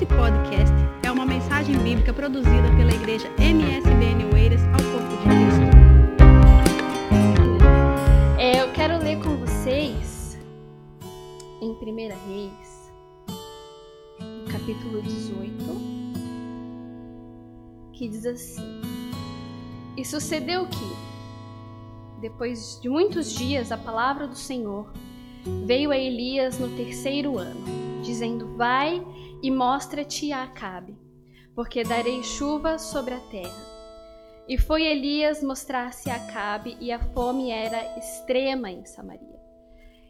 Este podcast é uma mensagem bíblica produzida pela igreja MSBN Oeiras ao Corpo de Cristo. É, eu quero ler com vocês em 1 Reis, capítulo 18, que diz assim: E sucedeu que, depois de muitos dias, a palavra do Senhor veio a Elias no terceiro ano, dizendo: Vai e mostra-te a Acabe, porque darei chuva sobre a terra. E foi Elias mostrar-se a Acabe, e a fome era extrema em Samaria.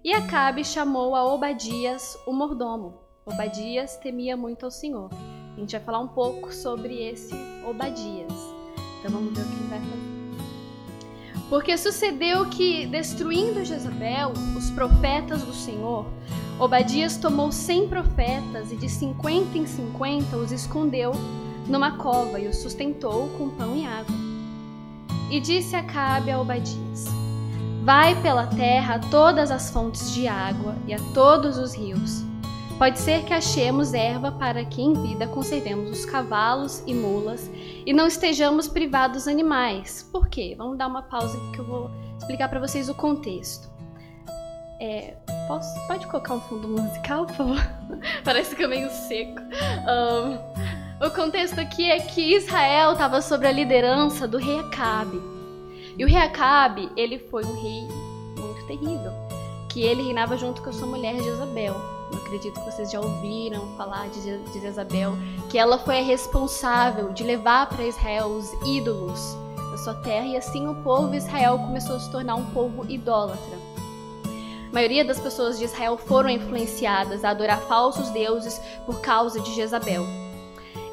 E Acabe chamou a Obadias, o mordomo. Obadias temia muito ao Senhor. A gente vai falar um pouco sobre esse Obadias. Então vamos ver o que ele vai fazer. Porque sucedeu que, destruindo Jezabel, os profetas do Senhor, Obadias tomou cem profetas e de cinquenta em cinquenta os escondeu numa cova e os sustentou com pão e água. E disse Acabe a Obadias: Vai pela terra a todas as fontes de água e a todos os rios Pode ser que achemos erva para que em vida conservemos os cavalos e mulas e não estejamos privados dos animais. Por quê? Vamos dar uma pausa que eu vou explicar para vocês o contexto. É, posso, pode colocar um fundo musical, por favor? Parece que é meio seco. Um, o contexto aqui é que Israel estava sob a liderança do rei Acabe. E o rei Acabe, ele foi um rei muito terrível, que ele reinava junto com a sua mulher Jezabel. Eu acredito que vocês já ouviram falar de, de Jezabel, que ela foi a responsável de levar para Israel os ídolos da sua terra e assim o povo de Israel começou a se tornar um povo idólatra. A maioria das pessoas de Israel foram influenciadas a adorar falsos deuses por causa de Jezabel.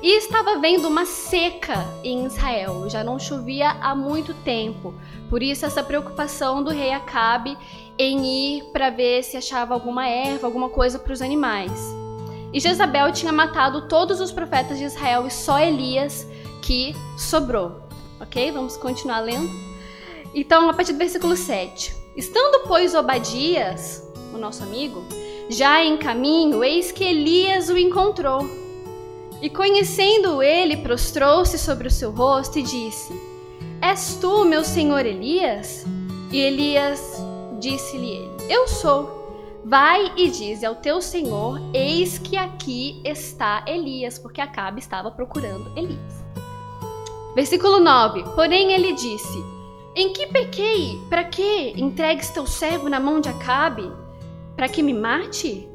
E estava havendo uma seca em Israel, já não chovia há muito tempo. Por isso essa preocupação do rei Acabe em ir para ver se achava alguma erva, alguma coisa para os animais. E Jezabel tinha matado todos os profetas de Israel e só Elias que sobrou. Ok? Vamos continuar lendo. Então, a partir do versículo 7. Estando, pois, Obadias, o nosso amigo, já em caminho, eis que Elias o encontrou. E conhecendo ele, prostrou-se sobre o seu rosto e disse: És tu, meu senhor Elias? E Elias Disse-lhe Eu sou. Vai e dize ao teu senhor: Eis que aqui está Elias, porque Acabe estava procurando Elias. Versículo 9: Porém ele disse: Em que pequei? Para que entregues teu servo na mão de Acabe? Para que me mate?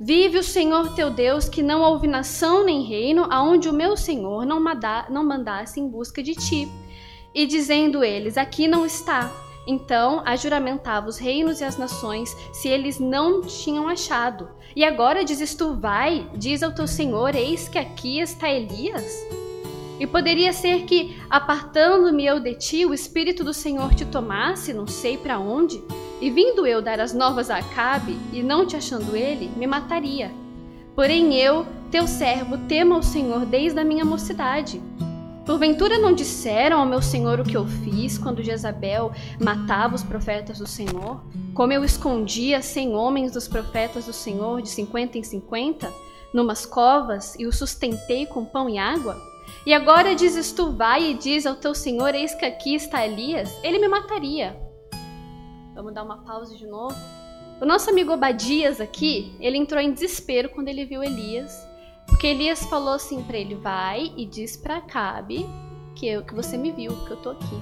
Vive o Senhor teu Deus, que não houve nação nem reino aonde o meu Senhor não, mandasse em busca de ti. E dizendo eles: Aqui não está. Então ajuramentava os reinos e as nações se eles não tinham achado. E agora dizes tu, vai, diz ao teu senhor, eis que aqui está Elias? E poderia ser que, apartando-me eu de ti, o Espírito do Senhor te tomasse, não sei para onde, e vindo eu dar as novas a Acabe, e não te achando ele, me mataria. Porém eu, teu servo, temo ao Senhor desde a minha mocidade. Porventura não disseram ao meu senhor o que eu fiz quando Jezabel matava os profetas do Senhor? Como eu escondia cem homens dos profetas do Senhor de cinquenta em cinquenta, numas covas, e os sustentei com pão e água? E agora dizes tu, vai e diz ao teu senhor, eis que aqui está Elias, ele me mataria. Vamos dar uma pausa de novo. O nosso amigo Obadias aqui, ele entrou em desespero quando ele viu Elias porque Elias falou assim para ele: vai e diz para Acabe que, eu, que você me viu, que eu tô aqui.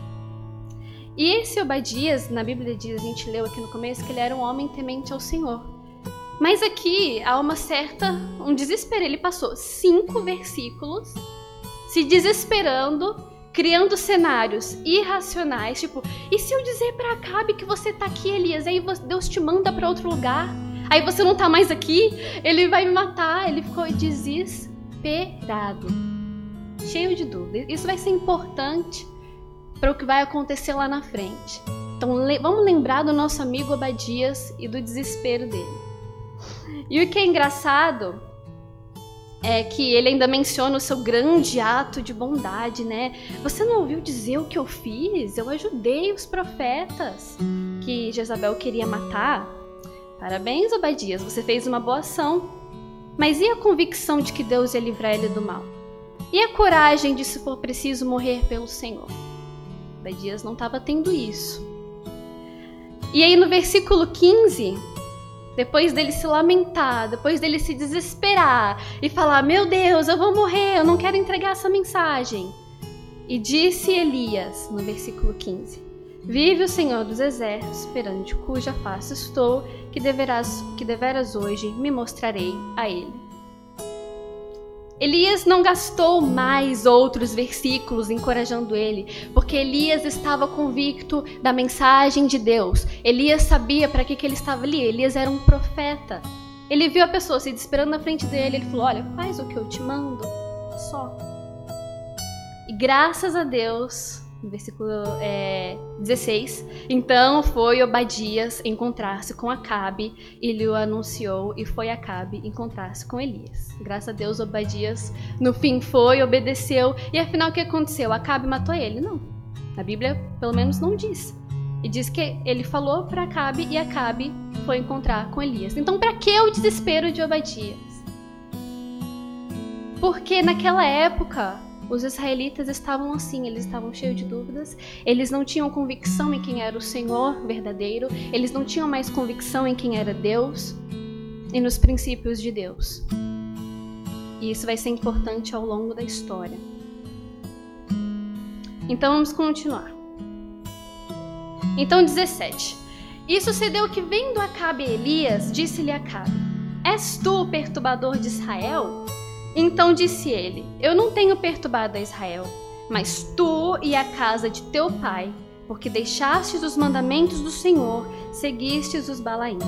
E esse Obadias, na Bíblia diz, a gente leu aqui no começo, que ele era um homem temente ao Senhor. Mas aqui há uma certa, um desespero. Ele passou cinco versículos se desesperando, criando cenários irracionais, tipo, e se eu dizer para Acabe que você tá aqui, Elias, aí Deus te manda para outro lugar? Aí você não tá mais aqui, ele vai me matar. Ele ficou desesperado, cheio de dúvidas. Isso vai ser importante para o que vai acontecer lá na frente. Então le vamos lembrar do nosso amigo Abadias e do desespero dele. E o que é engraçado é que ele ainda menciona o seu grande ato de bondade, né? Você não ouviu dizer o que eu fiz? Eu ajudei os profetas que Jezabel queria matar. Parabéns, Obadias, você fez uma boa ação. Mas e a convicção de que Deus ia livrar ele do mal? E a coragem de, se for preciso, morrer pelo Senhor? Obadias não estava tendo isso. E aí no versículo 15, depois dele se lamentar, depois dele se desesperar e falar: Meu Deus, eu vou morrer, eu não quero entregar essa mensagem. E disse Elias, no versículo 15: Vive o Senhor dos Exércitos, perante cuja face estou, que, deverás, que deveras hoje me mostrarei a ele. Elias não gastou mais outros versículos encorajando ele, porque Elias estava convicto da mensagem de Deus. Elias sabia para que, que ele estava ali. Elias era um profeta. Ele viu a pessoa se desesperando na frente dele. Ele falou: Olha, faz o que eu te mando, só. E graças a Deus, no versículo é, 16. Então foi Obadias encontrar-se com Acabe e lhe o anunciou, e foi Acabe encontrar-se com Elias. Graças a Deus, Obadias no fim foi, obedeceu, e afinal o que aconteceu? Acabe matou ele? Não. A Bíblia, pelo menos, não diz. E diz que ele falou para Acabe e Acabe foi encontrar com Elias. Então, para que o desespero de Obadias? Porque naquela época os israelitas estavam assim, eles estavam cheios de dúvidas, eles não tinham convicção em quem era o Senhor verdadeiro, eles não tinham mais convicção em quem era Deus e nos princípios de Deus. E isso vai ser importante ao longo da história. Então vamos continuar. Então 17. E sucedeu que vendo Acabe Elias, disse-lhe Acabe: És tu o perturbador de Israel? Então disse ele: Eu não tenho perturbado a Israel, mas tu e a casa de teu pai, porque deixastes os mandamentos do Senhor, seguistes os Balaíns.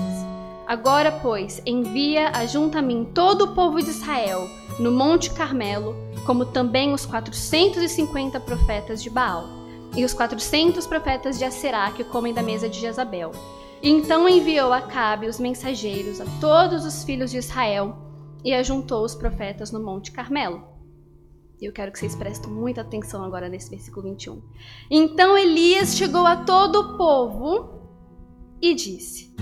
Agora, pois, envia junto a mim todo o povo de Israel no Monte Carmelo, como também os 450 profetas de Baal e os 400 profetas de Aserá que comem da mesa de Jezabel. Então enviou Acabe os mensageiros a todos os filhos de Israel e ajuntou os profetas no Monte Carmelo. E eu quero que vocês prestem muita atenção agora nesse versículo 21. Então Elias chegou a todo o povo e disse: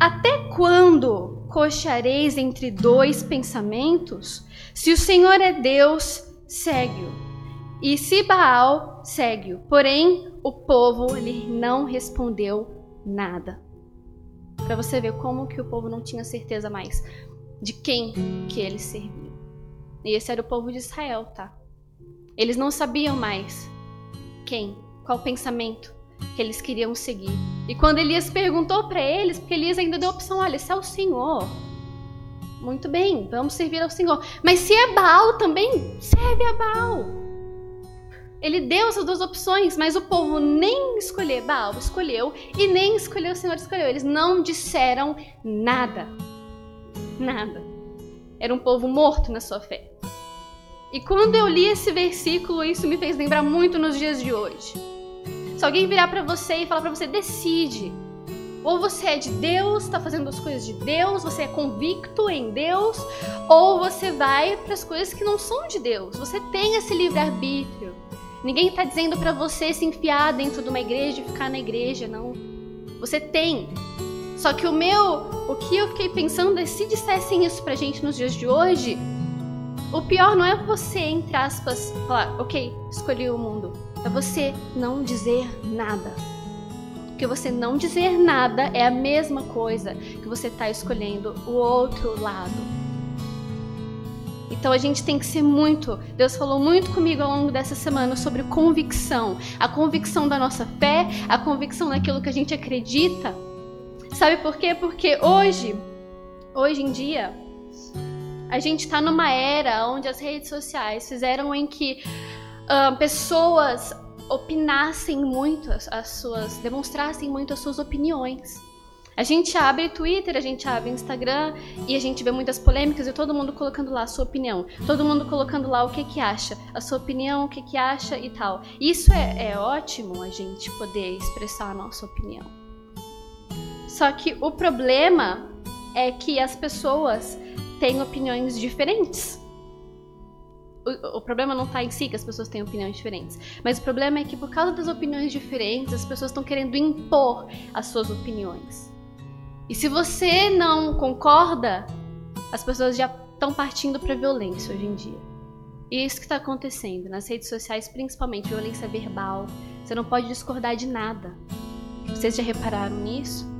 Até quando coxareis entre dois pensamentos? Se o Senhor é Deus, segue-o. E se Baal, segue-o. Porém, o povo lhe não respondeu nada. Para você ver como que o povo não tinha certeza mais de quem que eles serviam. E esse era o povo de Israel, tá? Eles não sabiam mais quem, qual pensamento que eles queriam seguir. E quando Elias perguntou para eles, porque Elias ainda deu a opção, olha, se é o Senhor, muito bem, vamos servir ao Senhor. Mas se é Baal também, serve a Baal. Ele deu essas duas opções, mas o povo nem escolheu Baal, escolheu, e nem escolheu o Senhor, escolheu. Eles não disseram nada. Nada. Era um povo morto na sua fé. E quando eu li esse versículo, isso me fez lembrar muito nos dias de hoje. Se alguém virar para você e falar para você, decide. Ou você é de Deus, está fazendo as coisas de Deus, você é convicto em Deus, ou você vai para as coisas que não são de Deus. Você tem esse livre-arbítrio. Ninguém está dizendo para você se enfiar dentro de uma igreja e ficar na igreja, não. Você tem. Só que o meu, o que eu fiquei pensando é se dissessem isso pra gente nos dias de hoje, o pior não é você, entre aspas, falar, ok, escolhi o mundo. É você não dizer nada. Porque você não dizer nada é a mesma coisa que você está escolhendo o outro lado. Então a gente tem que ser muito. Deus falou muito comigo ao longo dessa semana sobre convicção. A convicção da nossa fé, a convicção daquilo que a gente acredita. Sabe por quê? Porque hoje, hoje em dia, a gente está numa era onde as redes sociais fizeram em que uh, pessoas opinassem muito as, as suas, demonstrassem muito as suas opiniões. A gente abre Twitter, a gente abre Instagram e a gente vê muitas polêmicas e todo mundo colocando lá a sua opinião. Todo mundo colocando lá o que que acha, a sua opinião, o que que acha e tal. Isso é, é ótimo a gente poder expressar a nossa opinião. Só que o problema é que as pessoas têm opiniões diferentes. O, o problema não está em si que as pessoas têm opiniões diferentes, mas o problema é que por causa das opiniões diferentes, as pessoas estão querendo impor as suas opiniões. E se você não concorda, as pessoas já estão partindo para violência hoje em dia. E é isso que está acontecendo nas redes sociais, principalmente violência verbal. Você não pode discordar de nada. Vocês já repararam nisso?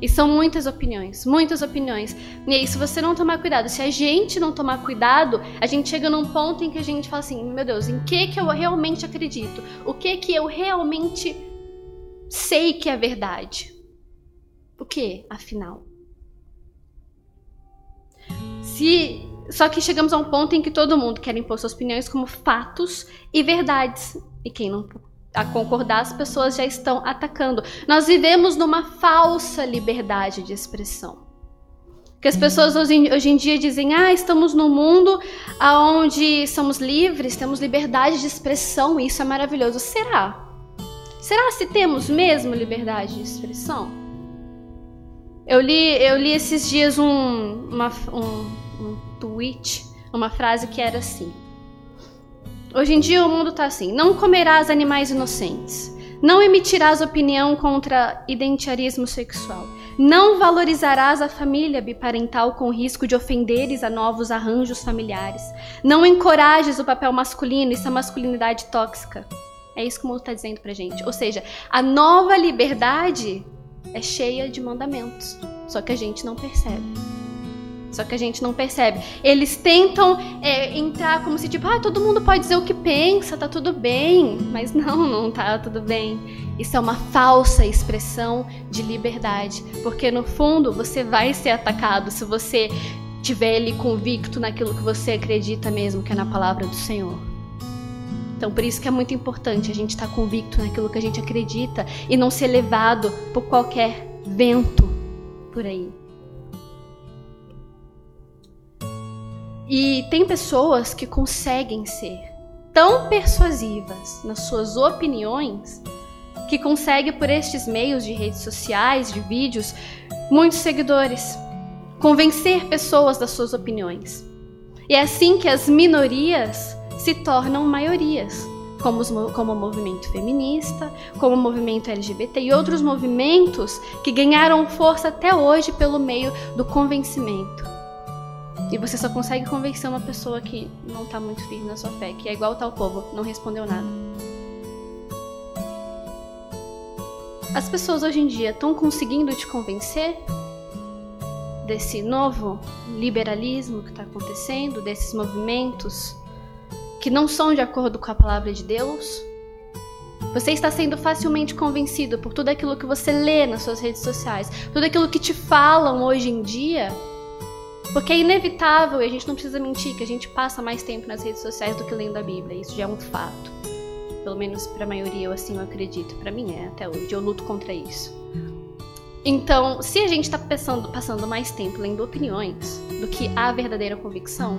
E são muitas opiniões, muitas opiniões. E aí, se você não tomar cuidado, se a gente não tomar cuidado, a gente chega num ponto em que a gente fala assim: meu Deus, em que que eu realmente acredito? O que que eu realmente sei que é verdade? O que, afinal? Se só que chegamos a um ponto em que todo mundo quer impor suas opiniões como fatos e verdades. E quem não a concordar, as pessoas já estão atacando. Nós vivemos numa falsa liberdade de expressão. Que as pessoas hoje, hoje em dia dizem: "Ah, estamos num mundo onde somos livres, temos liberdade de expressão, e isso é maravilhoso". Será? Será se temos mesmo liberdade de expressão? Eu li, eu li esses dias um, uma, um, um tweet, uma frase que era assim: Hoje em dia o mundo está assim: não comerás animais inocentes, não emitirás opinião contra identitarismo sexual, não valorizarás a família biparental com risco de ofenderes a novos arranjos familiares, não encorajes o papel masculino, isso é masculinidade tóxica. É isso que o mundo está dizendo pra gente. Ou seja, a nova liberdade é cheia de mandamentos, só que a gente não percebe. Só que a gente não percebe. Eles tentam é, entrar como se, tipo, ah, todo mundo pode dizer o que pensa, tá tudo bem. Mas não, não tá tudo bem. Isso é uma falsa expressão de liberdade. Porque no fundo você vai ser atacado se você tiver ali convicto naquilo que você acredita mesmo, que é na palavra do Senhor. Então, por isso que é muito importante a gente estar convicto naquilo que a gente acredita e não ser levado por qualquer vento por aí. E tem pessoas que conseguem ser tão persuasivas nas suas opiniões que conseguem por estes meios de redes sociais, de vídeos, muitos seguidores, convencer pessoas das suas opiniões. E é assim que as minorias se tornam maiorias, como, os, como o movimento feminista, como o movimento LGBT e outros movimentos que ganharam força até hoje pelo meio do convencimento. E você só consegue convencer uma pessoa que não tá muito firme na sua fé, que é igual tal povo, não respondeu nada. As pessoas hoje em dia estão conseguindo te convencer desse novo liberalismo que está acontecendo, desses movimentos que não são de acordo com a palavra de Deus? Você está sendo facilmente convencido por tudo aquilo que você lê nas suas redes sociais, tudo aquilo que te falam hoje em dia? Porque é inevitável, e a gente não precisa mentir, que a gente passa mais tempo nas redes sociais do que lendo a Bíblia. Isso já é um fato. Pelo menos para a maioria eu assim eu acredito. Para mim é até hoje. Eu luto contra isso. Então, se a gente está passando, mais tempo lendo opiniões do que a verdadeira convicção,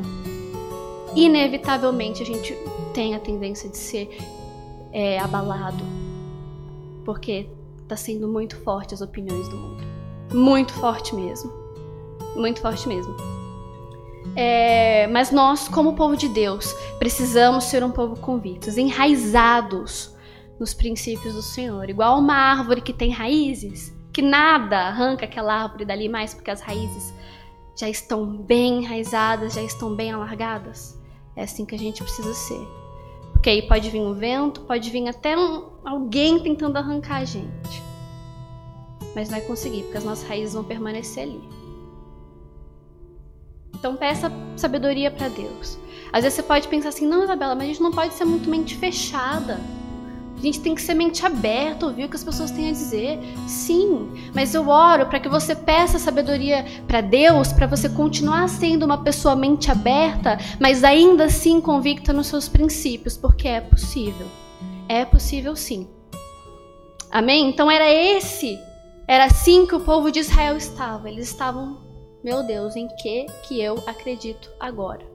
inevitavelmente a gente tem a tendência de ser é, abalado. Porque está sendo muito forte as opiniões do mundo. Muito forte mesmo muito forte mesmo. É, mas nós, como povo de Deus, precisamos ser um povo convictos, enraizados nos princípios do Senhor, igual uma árvore que tem raízes, que nada arranca aquela árvore dali mais, porque as raízes já estão bem enraizadas, já estão bem alargadas. É assim que a gente precisa ser. Porque aí pode vir um vento, pode vir até um, alguém tentando arrancar a gente. Mas não vai conseguir, porque as nossas raízes vão permanecer ali. Então peça sabedoria para Deus. Às vezes você pode pensar assim, não, Isabela, mas a gente não pode ser muito mente fechada. A gente tem que ser mente aberta, ouvir o que as pessoas têm a dizer. Sim, mas eu oro para que você peça sabedoria para Deus, para você continuar sendo uma pessoa mente aberta, mas ainda assim convicta nos seus princípios, porque é possível. É possível sim. Amém? Então era esse, era assim que o povo de Israel estava. Eles estavam meu Deus, em que que eu acredito agora?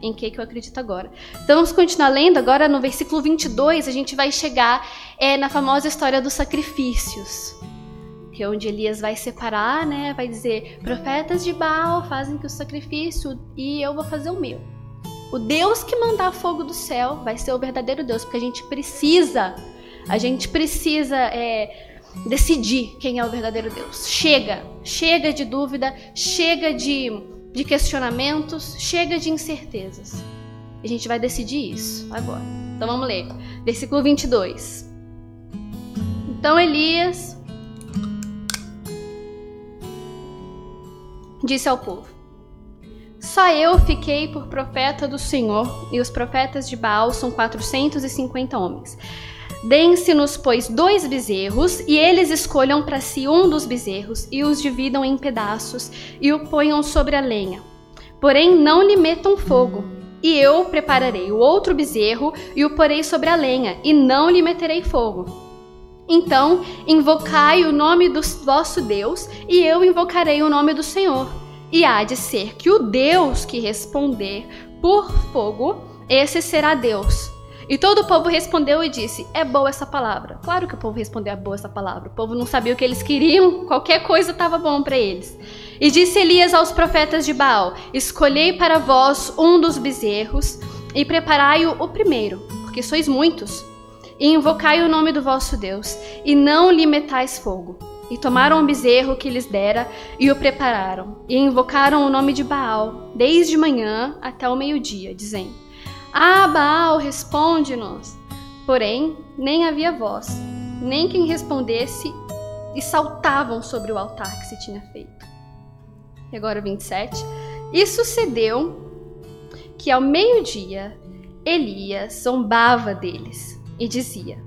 Em que que eu acredito agora? Então vamos continuar lendo agora no versículo 22, a gente vai chegar é, na famosa história dos sacrifícios. Que é onde Elias vai separar, né? Vai dizer: profetas de Baal fazem que o sacrifício e eu vou fazer o meu. O Deus que mandar fogo do céu vai ser o verdadeiro Deus, porque a gente precisa, a gente precisa é, decidir quem é o verdadeiro Deus. Chega, chega de dúvida, chega de de questionamentos, chega de incertezas. A gente vai decidir isso agora. Então vamos ler. Versículo 22. Então Elias disse ao povo: Só eu fiquei por profeta do Senhor, e os profetas de Baal são 450 homens. Deem-se-nos, pois, dois bezerros, e eles escolham para si um dos bezerros, e os dividam em pedaços, e o ponham sobre a lenha. Porém, não lhe metam fogo. E eu prepararei o outro bezerro, e o porei sobre a lenha, e não lhe meterei fogo. Então, invocai o nome do vosso Deus, e eu invocarei o nome do Senhor. E há de ser que o Deus que responder por fogo, esse será Deus e todo o povo respondeu e disse: É boa essa palavra. Claro que o povo respondeu: É boa essa palavra. O povo não sabia o que eles queriam, qualquer coisa estava bom para eles. E disse Elias aos profetas de Baal: Escolhei para vós um dos bezerros e preparai-o o primeiro, porque sois muitos. E invocai o nome do vosso Deus, e não lhe metais fogo. E tomaram o bezerro que lhes dera e o prepararam, e invocaram o nome de Baal, desde manhã até o meio-dia, dizendo: ah, Baal, responde-nos. Porém, nem havia voz, nem quem respondesse, e saltavam sobre o altar que se tinha feito. E agora 27. E sucedeu que ao meio-dia Elias zombava deles e dizia: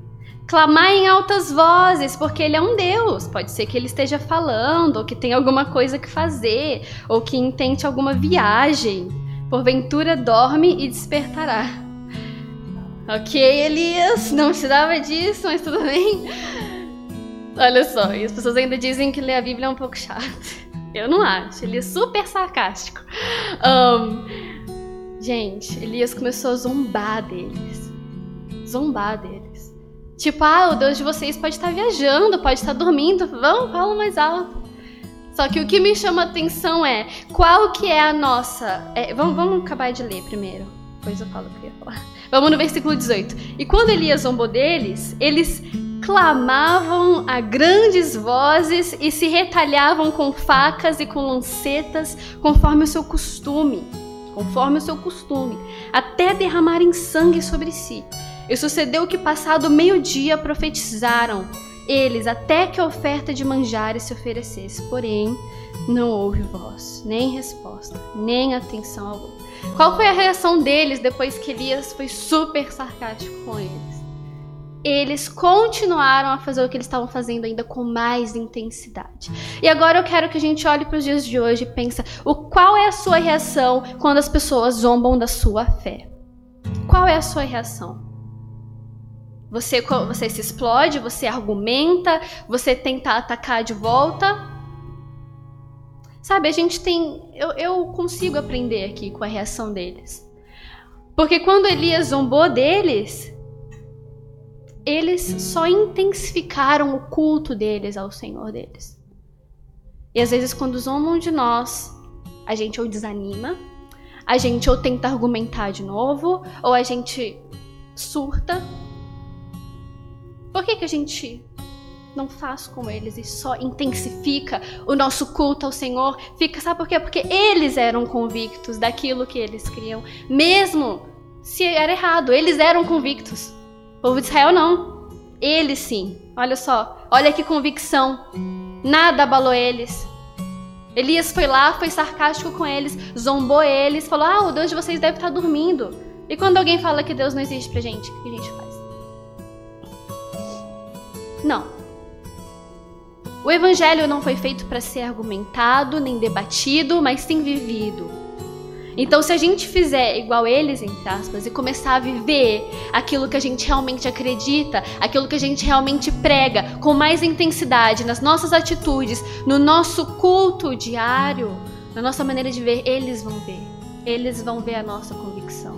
Clamai em altas vozes, porque ele é um Deus. Pode ser que ele esteja falando, ou que tenha alguma coisa que fazer, ou que intente alguma viagem porventura dorme e despertará. Ok, Elias, não precisava disso, mas tudo bem. Olha só, e as pessoas ainda dizem que ler a Bíblia é um pouco chato. Eu não acho, ele é super sarcástico. Um, gente, Elias começou a zombar deles. Zombar deles. Tipo, ah, o Deus de vocês pode estar viajando, pode estar dormindo. Vamos, fala mais alto. Só que o que me chama atenção é qual que é a nossa. É, vamos, vamos acabar de ler primeiro. Depois eu falo o que eu ia falar. Vamos no versículo 18. E quando Elias zombou deles, eles clamavam a grandes vozes e se retalhavam com facas e com lancetas, conforme o seu costume. Conforme o seu costume, até derramarem sangue sobre si. E sucedeu que, passado meio-dia, profetizaram eles até que a oferta de manjares se oferecesse. Porém, não houve voz, nem resposta, nem atenção alguma. Qual foi a reação deles depois que Elias foi super sarcástico com eles? Eles continuaram a fazer o que eles estavam fazendo ainda com mais intensidade. E agora eu quero que a gente olhe para os dias de hoje e pense: o qual é a sua reação quando as pessoas zombam da sua fé? Qual é a sua reação? Você, você se explode, você argumenta, você tenta atacar de volta. Sabe, a gente tem. Eu, eu consigo aprender aqui com a reação deles. Porque quando Elias zombou deles, eles só intensificaram o culto deles ao Senhor deles. E às vezes, quando zombam de nós, a gente ou desanima, a gente ou tenta argumentar de novo, ou a gente surta, por que, que a gente não faz como eles e só intensifica o nosso culto ao Senhor? Fica, sabe por quê? Porque eles eram convictos daquilo que eles criam, mesmo se era errado, eles eram convictos. O povo de Israel não. Eles sim. Olha só, olha que convicção. Nada abalou eles. Elias foi lá, foi sarcástico com eles, zombou eles, falou: Ah, o Deus de vocês deve estar dormindo. E quando alguém fala que Deus não existe pra gente, o que a gente faz? Não. O evangelho não foi feito para ser argumentado nem debatido, mas sim vivido. Então, se a gente fizer igual eles, entre aspas, e começar a viver aquilo que a gente realmente acredita, aquilo que a gente realmente prega, com mais intensidade nas nossas atitudes, no nosso culto diário, na nossa maneira de ver, eles vão ver. Eles vão ver a nossa convicção.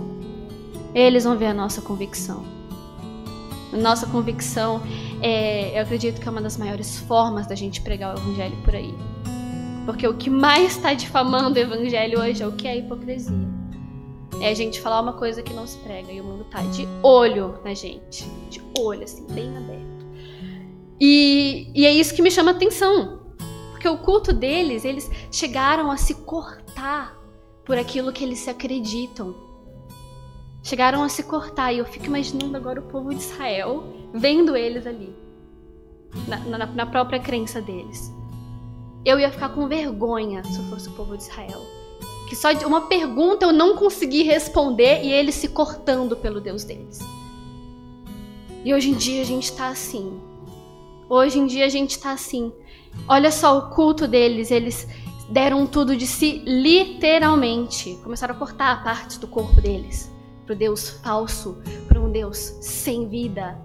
Eles vão ver a nossa convicção. Nossa convicção, é, eu acredito que é uma das maiores formas da gente pregar o evangelho por aí. Porque o que mais está difamando o evangelho hoje é o que é a hipocrisia. É a gente falar uma coisa que não se prega e o mundo tá de olho na gente. De olho, assim, bem aberto. E, e é isso que me chama atenção. Porque o culto deles, eles chegaram a se cortar por aquilo que eles se acreditam. Chegaram a se cortar e eu fico imaginando agora o povo de Israel vendo eles ali, na, na, na própria crença deles. Eu ia ficar com vergonha se eu fosse o povo de Israel. Que só de uma pergunta eu não consegui responder e eles se cortando pelo Deus deles. E hoje em dia a gente está assim. Hoje em dia a gente está assim. Olha só o culto deles, eles deram tudo de si literalmente. Começaram a cortar partes do corpo deles para o Deus falso, para um Deus sem vida.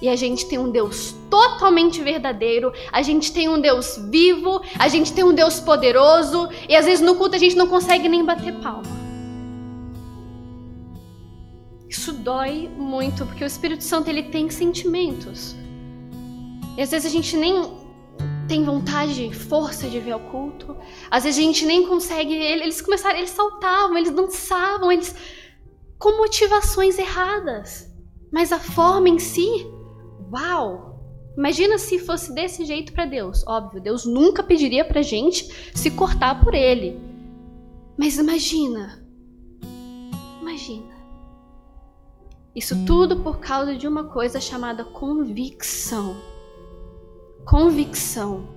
E a gente tem um Deus totalmente verdadeiro, a gente tem um Deus vivo, a gente tem um Deus poderoso, e às vezes no culto a gente não consegue nem bater palma. Isso dói muito, porque o Espírito Santo ele tem sentimentos. E às vezes a gente nem tem vontade, força de ver o culto. Às vezes a gente nem consegue. Eles começaram, eles saltavam, eles dançavam, eles com motivações erradas. Mas a forma em si, uau! Imagina se fosse desse jeito para Deus. Óbvio, Deus nunca pediria pra gente se cortar por ele. Mas imagina. Imagina. Isso tudo por causa de uma coisa chamada convicção. Convicção.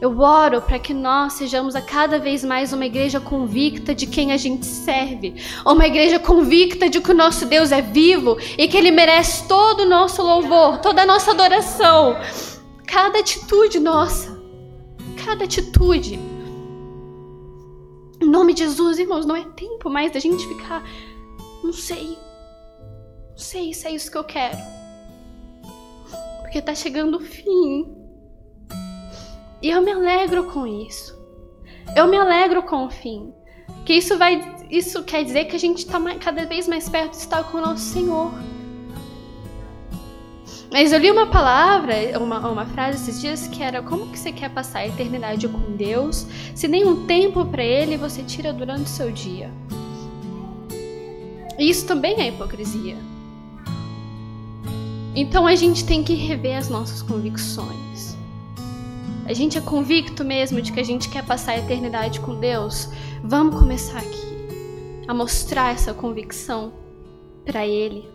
Eu oro para que nós sejamos a cada vez mais uma igreja convicta de quem a gente serve, uma igreja convicta de que o nosso Deus é vivo e que ele merece todo o nosso louvor, toda a nossa adoração, cada atitude nossa, cada atitude. Em nome de Jesus, irmãos, não é tempo mais da gente ficar, não sei, não sei se é isso que eu quero. Porque tá chegando o fim. E eu me alegro com isso. Eu me alegro com o fim. Que isso vai isso quer dizer que a gente está cada vez mais perto de estar com o nosso Senhor. Mas eu li uma palavra, uma, uma frase esses dias que era como que você quer passar a eternidade com Deus se nenhum tempo para Ele você tira durante o seu dia? E isso também é hipocrisia. Então a gente tem que rever as nossas convicções. A gente é convicto mesmo de que a gente quer passar a eternidade com Deus? Vamos começar aqui a mostrar essa convicção para Ele.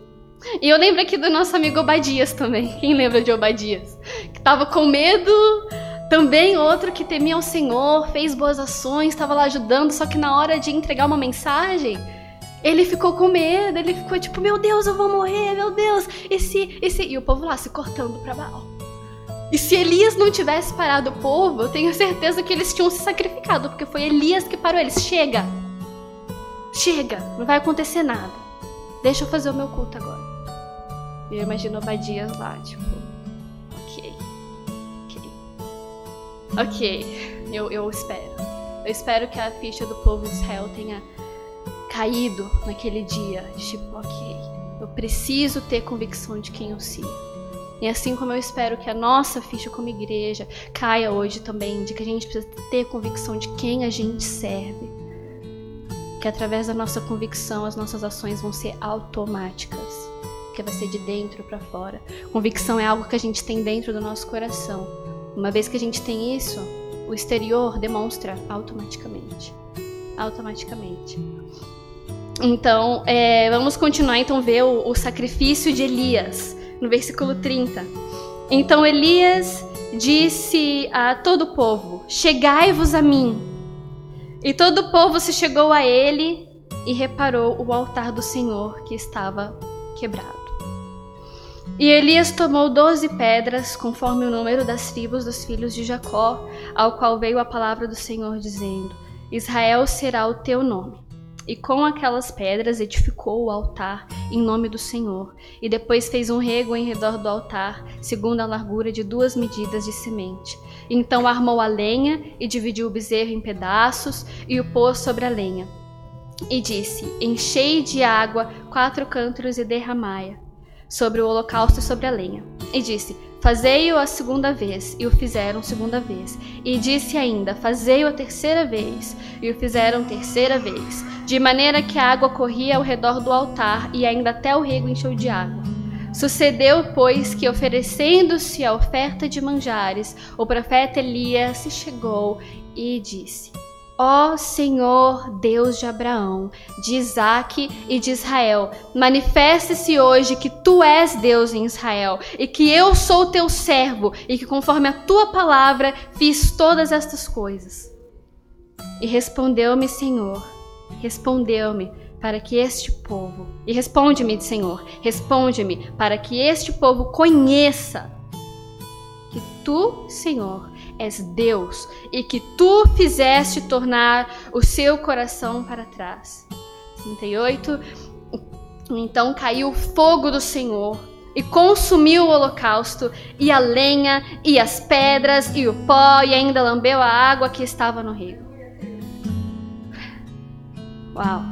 E eu lembro aqui do nosso amigo Obadias também. Quem lembra de Obadias? Que tava com medo. Também outro que temia o Senhor, fez boas ações, estava lá ajudando, só que na hora de entregar uma mensagem, ele ficou com medo, ele ficou tipo, meu Deus, eu vou morrer, meu Deus. E se, e, o povo lá se cortando para Baal. E se Elias não tivesse parado o povo, eu tenho certeza que eles tinham se sacrificado, porque foi Elias que parou eles. Chega! Chega! Não vai acontecer nada. Deixa eu fazer o meu culto agora. E eu imagino Obadias lá, tipo, ok. Ok. Ok. Eu, eu espero. Eu espero que a ficha do povo de Israel tenha caído naquele dia. Tipo, ok, eu preciso ter convicção de quem eu sigo. E assim como eu espero que a nossa ficha como igreja caia hoje também, de que a gente precisa ter convicção de quem a gente serve. Que através da nossa convicção as nossas ações vão ser automáticas. Que vai ser de dentro para fora. Convicção é algo que a gente tem dentro do nosso coração. Uma vez que a gente tem isso, o exterior demonstra automaticamente. Automaticamente. Então, é, vamos continuar então ver o, o sacrifício de Elias, no versículo 30. Então Elias disse a todo o povo: Chegai-vos a mim. E todo o povo se chegou a ele e reparou o altar do Senhor que estava quebrado. E Elias tomou doze pedras, conforme o número das tribos dos filhos de Jacó, ao qual veio a palavra do Senhor, dizendo: Israel será o teu nome. E com aquelas pedras edificou o altar em nome do Senhor, e depois fez um rego em redor do altar, segundo a largura de duas medidas de semente. Então armou a lenha e dividiu o bezerro em pedaços e o pôs sobre a lenha. E disse: Enchei de água quatro cântaros e derramai sobre o holocausto e sobre a lenha. E disse: Fazei-o a segunda vez, e o fizeram segunda vez. E disse ainda: Fazei-o a terceira vez, e o fizeram terceira vez. De maneira que a água corria ao redor do altar, e ainda até o rego encheu de água. Sucedeu, pois, que oferecendo-se a oferta de manjares, o profeta Elias se chegou e disse: Ó Senhor, Deus de Abraão, de Isaque e de Israel, manifeste-se hoje que tu és Deus em Israel e que eu sou teu servo e que conforme a tua palavra fiz todas estas coisas. E respondeu-me, Senhor, respondeu-me para que este povo, e responde-me, Senhor, responde-me para que este povo conheça que tu, Senhor, és Deus e que tu fizeste tornar o seu coração para trás. 38. Então caiu o fogo do Senhor e consumiu o holocausto, e a lenha, e as pedras, e o pó, e ainda lambeu a água que estava no rio. Uau!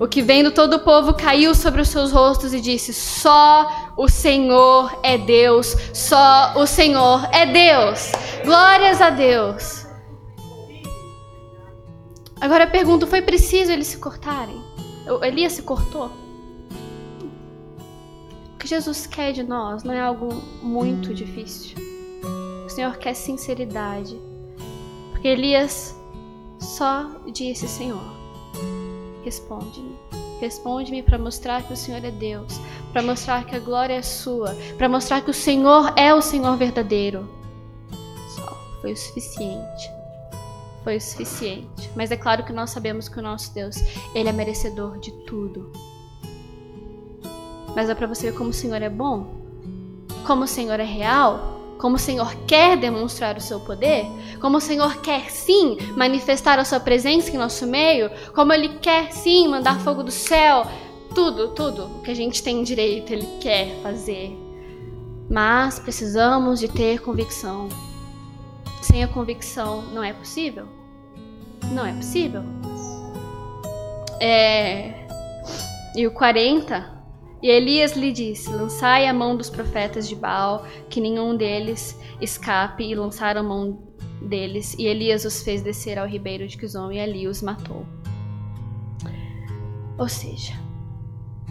O que vendo todo o povo caiu sobre os seus rostos e disse: Só o Senhor é Deus, só o Senhor é Deus. Glórias a Deus. Agora eu pergunto: foi preciso eles se cortarem? Elias se cortou? O que Jesus quer de nós não é algo muito difícil. O Senhor quer sinceridade. Porque Elias só disse: Senhor Responde-me. Responde-me para mostrar que o Senhor é Deus, para mostrar que a glória é sua, para mostrar que o Senhor é o Senhor verdadeiro. Só foi o suficiente. Foi o suficiente. Mas é claro que nós sabemos que o nosso Deus, ele é merecedor de tudo. Mas é para você ver como o Senhor é bom, como o Senhor é real, como o Senhor quer demonstrar o seu poder, como o Senhor quer sim manifestar a sua presença em nosso meio, como Ele quer sim mandar fogo do céu, tudo, tudo o que a gente tem direito, Ele quer fazer. Mas precisamos de ter convicção. Sem a convicção não é possível. Não é possível. É... E o 40 e Elias lhe disse: Lançai a mão dos profetas de Baal, que nenhum deles escape. E lançaram a mão deles. E Elias os fez descer ao ribeiro de Quizon e ali os matou. Ou seja,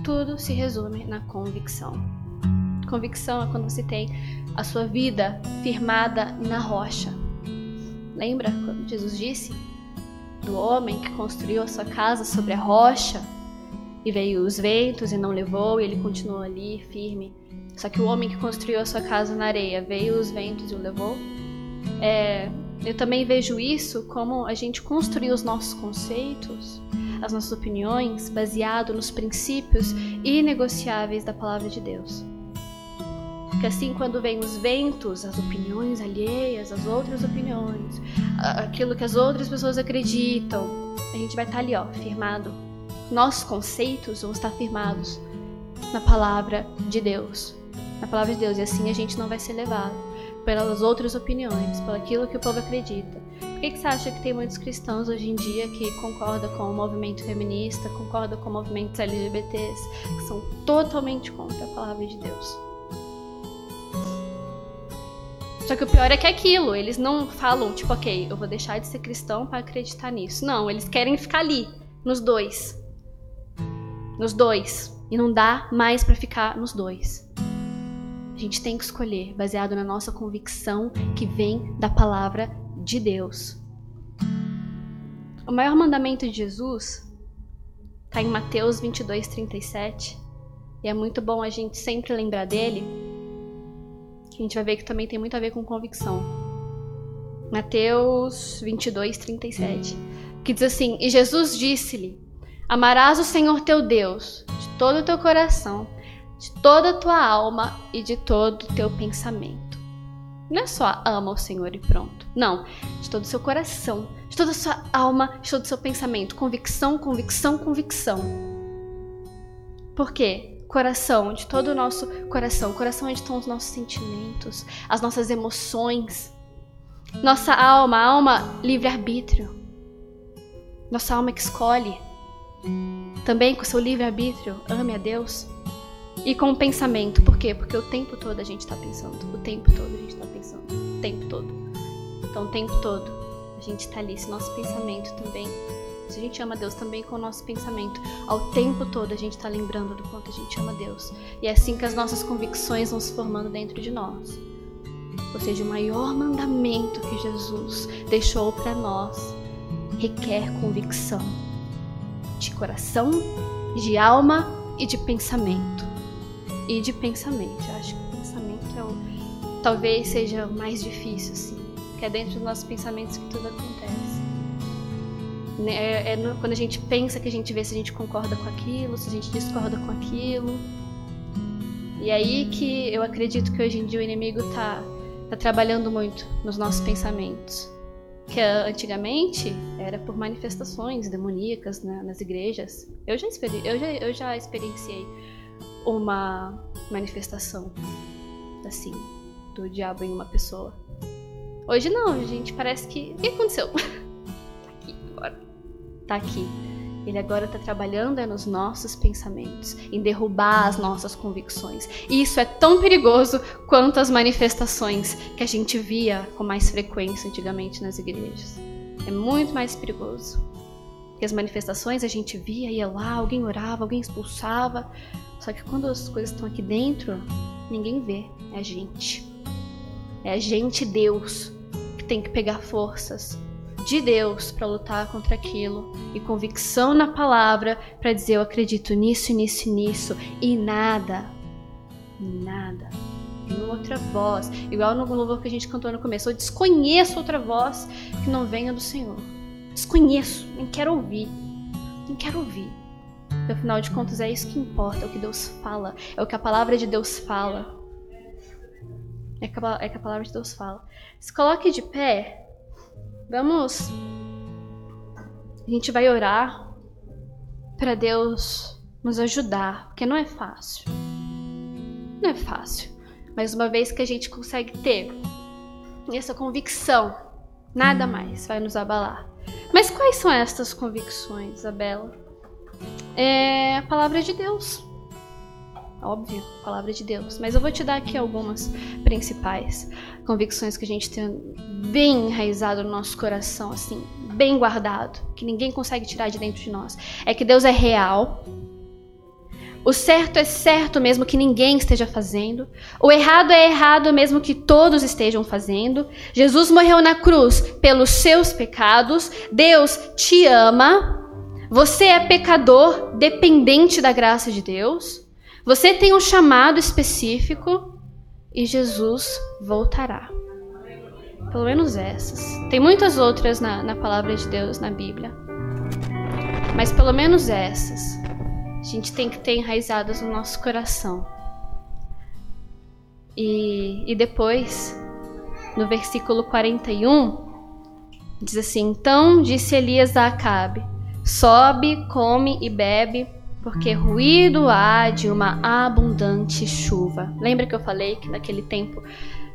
tudo se resume na convicção. Convicção é quando você tem a sua vida firmada na rocha. Lembra quando Jesus disse do homem que construiu a sua casa sobre a rocha? E veio os ventos e não levou, e ele continuou ali, firme. Só que o homem que construiu a sua casa na areia, veio os ventos e o levou. É, eu também vejo isso como a gente construir os nossos conceitos, as nossas opiniões, baseado nos princípios inegociáveis da palavra de Deus. Que assim, quando vem os ventos, as opiniões alheias, as outras opiniões, aquilo que as outras pessoas acreditam, a gente vai estar ali, ó, firmado nossos conceitos vão estar firmados na palavra de Deus. Na palavra de Deus. E assim a gente não vai ser levado pelas outras opiniões, pelo aquilo que o povo acredita. Por que, que você acha que tem muitos cristãos hoje em dia que concordam com o movimento feminista, concordam com movimentos LGBTs, que são totalmente contra a palavra de Deus? Só que o pior é que é aquilo, eles não falam, tipo, ok, eu vou deixar de ser cristão para acreditar nisso. Não, eles querem ficar ali, nos dois nos dois. E não dá mais para ficar nos dois. A gente tem que escolher baseado na nossa convicção que vem da palavra de Deus. O maior mandamento de Jesus está em Mateus 22, 37. E é muito bom a gente sempre lembrar dele. A gente vai ver que também tem muito a ver com convicção. Mateus 22, 37. Que diz assim: E Jesus disse-lhe: Amarás o Senhor teu Deus de todo o teu coração, de toda a tua alma e de todo o teu pensamento. Não é só ama o Senhor e pronto. Não, de todo o seu coração, de toda a sua alma, de todo o seu pensamento. Convicção, convicção, convicção. Por quê? Coração, de todo o nosso coração. Coração é de todos os nossos sentimentos, as nossas emoções. Nossa alma, alma livre-arbítrio. Nossa alma que escolhe também com seu livre-arbítrio, ame a Deus. E com o pensamento, por quê? Porque o tempo todo a gente está pensando. O tempo todo a gente está pensando. O tempo todo. Então, o tempo todo a gente está ali. Se nosso pensamento também. Se a gente ama Deus também com o nosso pensamento, ao tempo todo a gente está lembrando do quanto a gente ama Deus. E é assim que as nossas convicções vão se formando dentro de nós. Ou seja, o maior mandamento que Jesus deixou para nós requer convicção de coração, de alma e de pensamento. E de pensamento. Eu acho que o pensamento é o, talvez seja o mais difícil, assim. Que é dentro dos nossos pensamentos que tudo acontece. Né, é, é, quando a gente pensa que a gente vê se a gente concorda com aquilo, se a gente discorda com aquilo. E aí que eu acredito que hoje em dia o inimigo tá, tá trabalhando muito nos nossos pensamentos que antigamente era por manifestações demoníacas né, nas igrejas. Eu já, eu, já, eu já experienciei uma manifestação assim do diabo em uma pessoa. Hoje não, gente, parece que. O que aconteceu? tá aqui agora. Tá aqui. Ele agora está trabalhando é nos nossos pensamentos, em derrubar as nossas convicções. E isso é tão perigoso quanto as manifestações que a gente via com mais frequência antigamente nas igrejas. É muito mais perigoso. Porque as manifestações a gente via, ia lá, alguém orava, alguém expulsava. Só que quando as coisas estão aqui dentro, ninguém vê. É a gente. É a gente, Deus, que tem que pegar forças de Deus para lutar contra aquilo e convicção na palavra para dizer eu acredito nisso, nisso, nisso e nada, nada, nenhuma outra voz, igual no louvor que a gente cantou no começo, eu desconheço outra voz que não venha do Senhor, desconheço, nem quero ouvir, nem quero ouvir. Afinal de contas, é isso que importa, é o que Deus fala, é o que a palavra de Deus fala. É a, é que a palavra de Deus fala. Se coloque de pé. Vamos. A gente vai orar para Deus nos ajudar, porque não é fácil. Não é fácil. Mas uma vez que a gente consegue ter essa convicção, nada mais vai nos abalar. Mas quais são estas convicções, Isabela? É a palavra de Deus. Óbvio, palavra de Deus. Mas eu vou te dar aqui algumas principais convicções que a gente tem bem enraizado no nosso coração, assim, bem guardado, que ninguém consegue tirar de dentro de nós. É que Deus é real. O certo é certo mesmo que ninguém esteja fazendo. O errado é errado mesmo que todos estejam fazendo. Jesus morreu na cruz pelos seus pecados. Deus te ama. Você é pecador dependente da graça de Deus. Você tem um chamado específico e Jesus voltará. Pelo menos essas. Tem muitas outras na, na palavra de Deus, na Bíblia. Mas pelo menos essas. A gente tem que ter enraizadas no nosso coração. E, e depois, no versículo 41, diz assim: Então disse Elias a Acabe: Sobe, come e bebe porque ruído há de uma abundante chuva. Lembra que eu falei que naquele tempo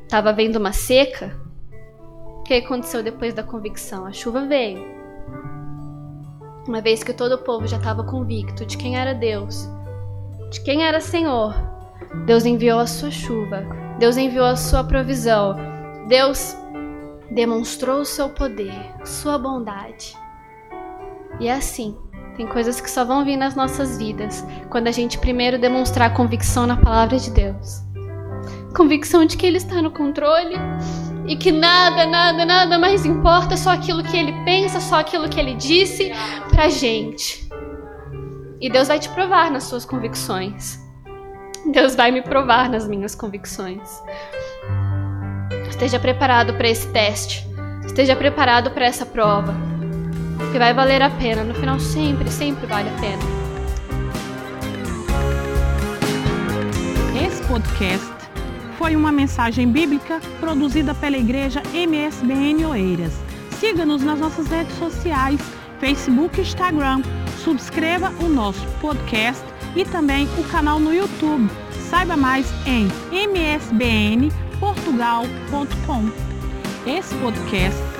estava havendo uma seca? O que aconteceu depois da convicção? A chuva veio. Uma vez que todo o povo já estava convicto de quem era Deus, de quem era Senhor, Deus enviou a sua chuva, Deus enviou a sua provisão, Deus demonstrou o seu poder, sua bondade. E é assim tem coisas que só vão vir nas nossas vidas quando a gente primeiro demonstrar convicção na palavra de Deus. Convicção de que Ele está no controle e que nada, nada, nada mais importa, só aquilo que Ele pensa, só aquilo que Ele disse pra gente. E Deus vai te provar nas suas convicções. Deus vai me provar nas minhas convicções. Esteja preparado para esse teste. Esteja preparado para essa prova que vai valer a pena. No final, sempre, sempre vale a pena. Esse podcast foi uma mensagem bíblica produzida pela Igreja MSBN Oeiras. Siga-nos nas nossas redes sociais, Facebook e Instagram. Subscreva o nosso podcast e também o canal no YouTube. Saiba mais em msbnportugal.com. Esse podcast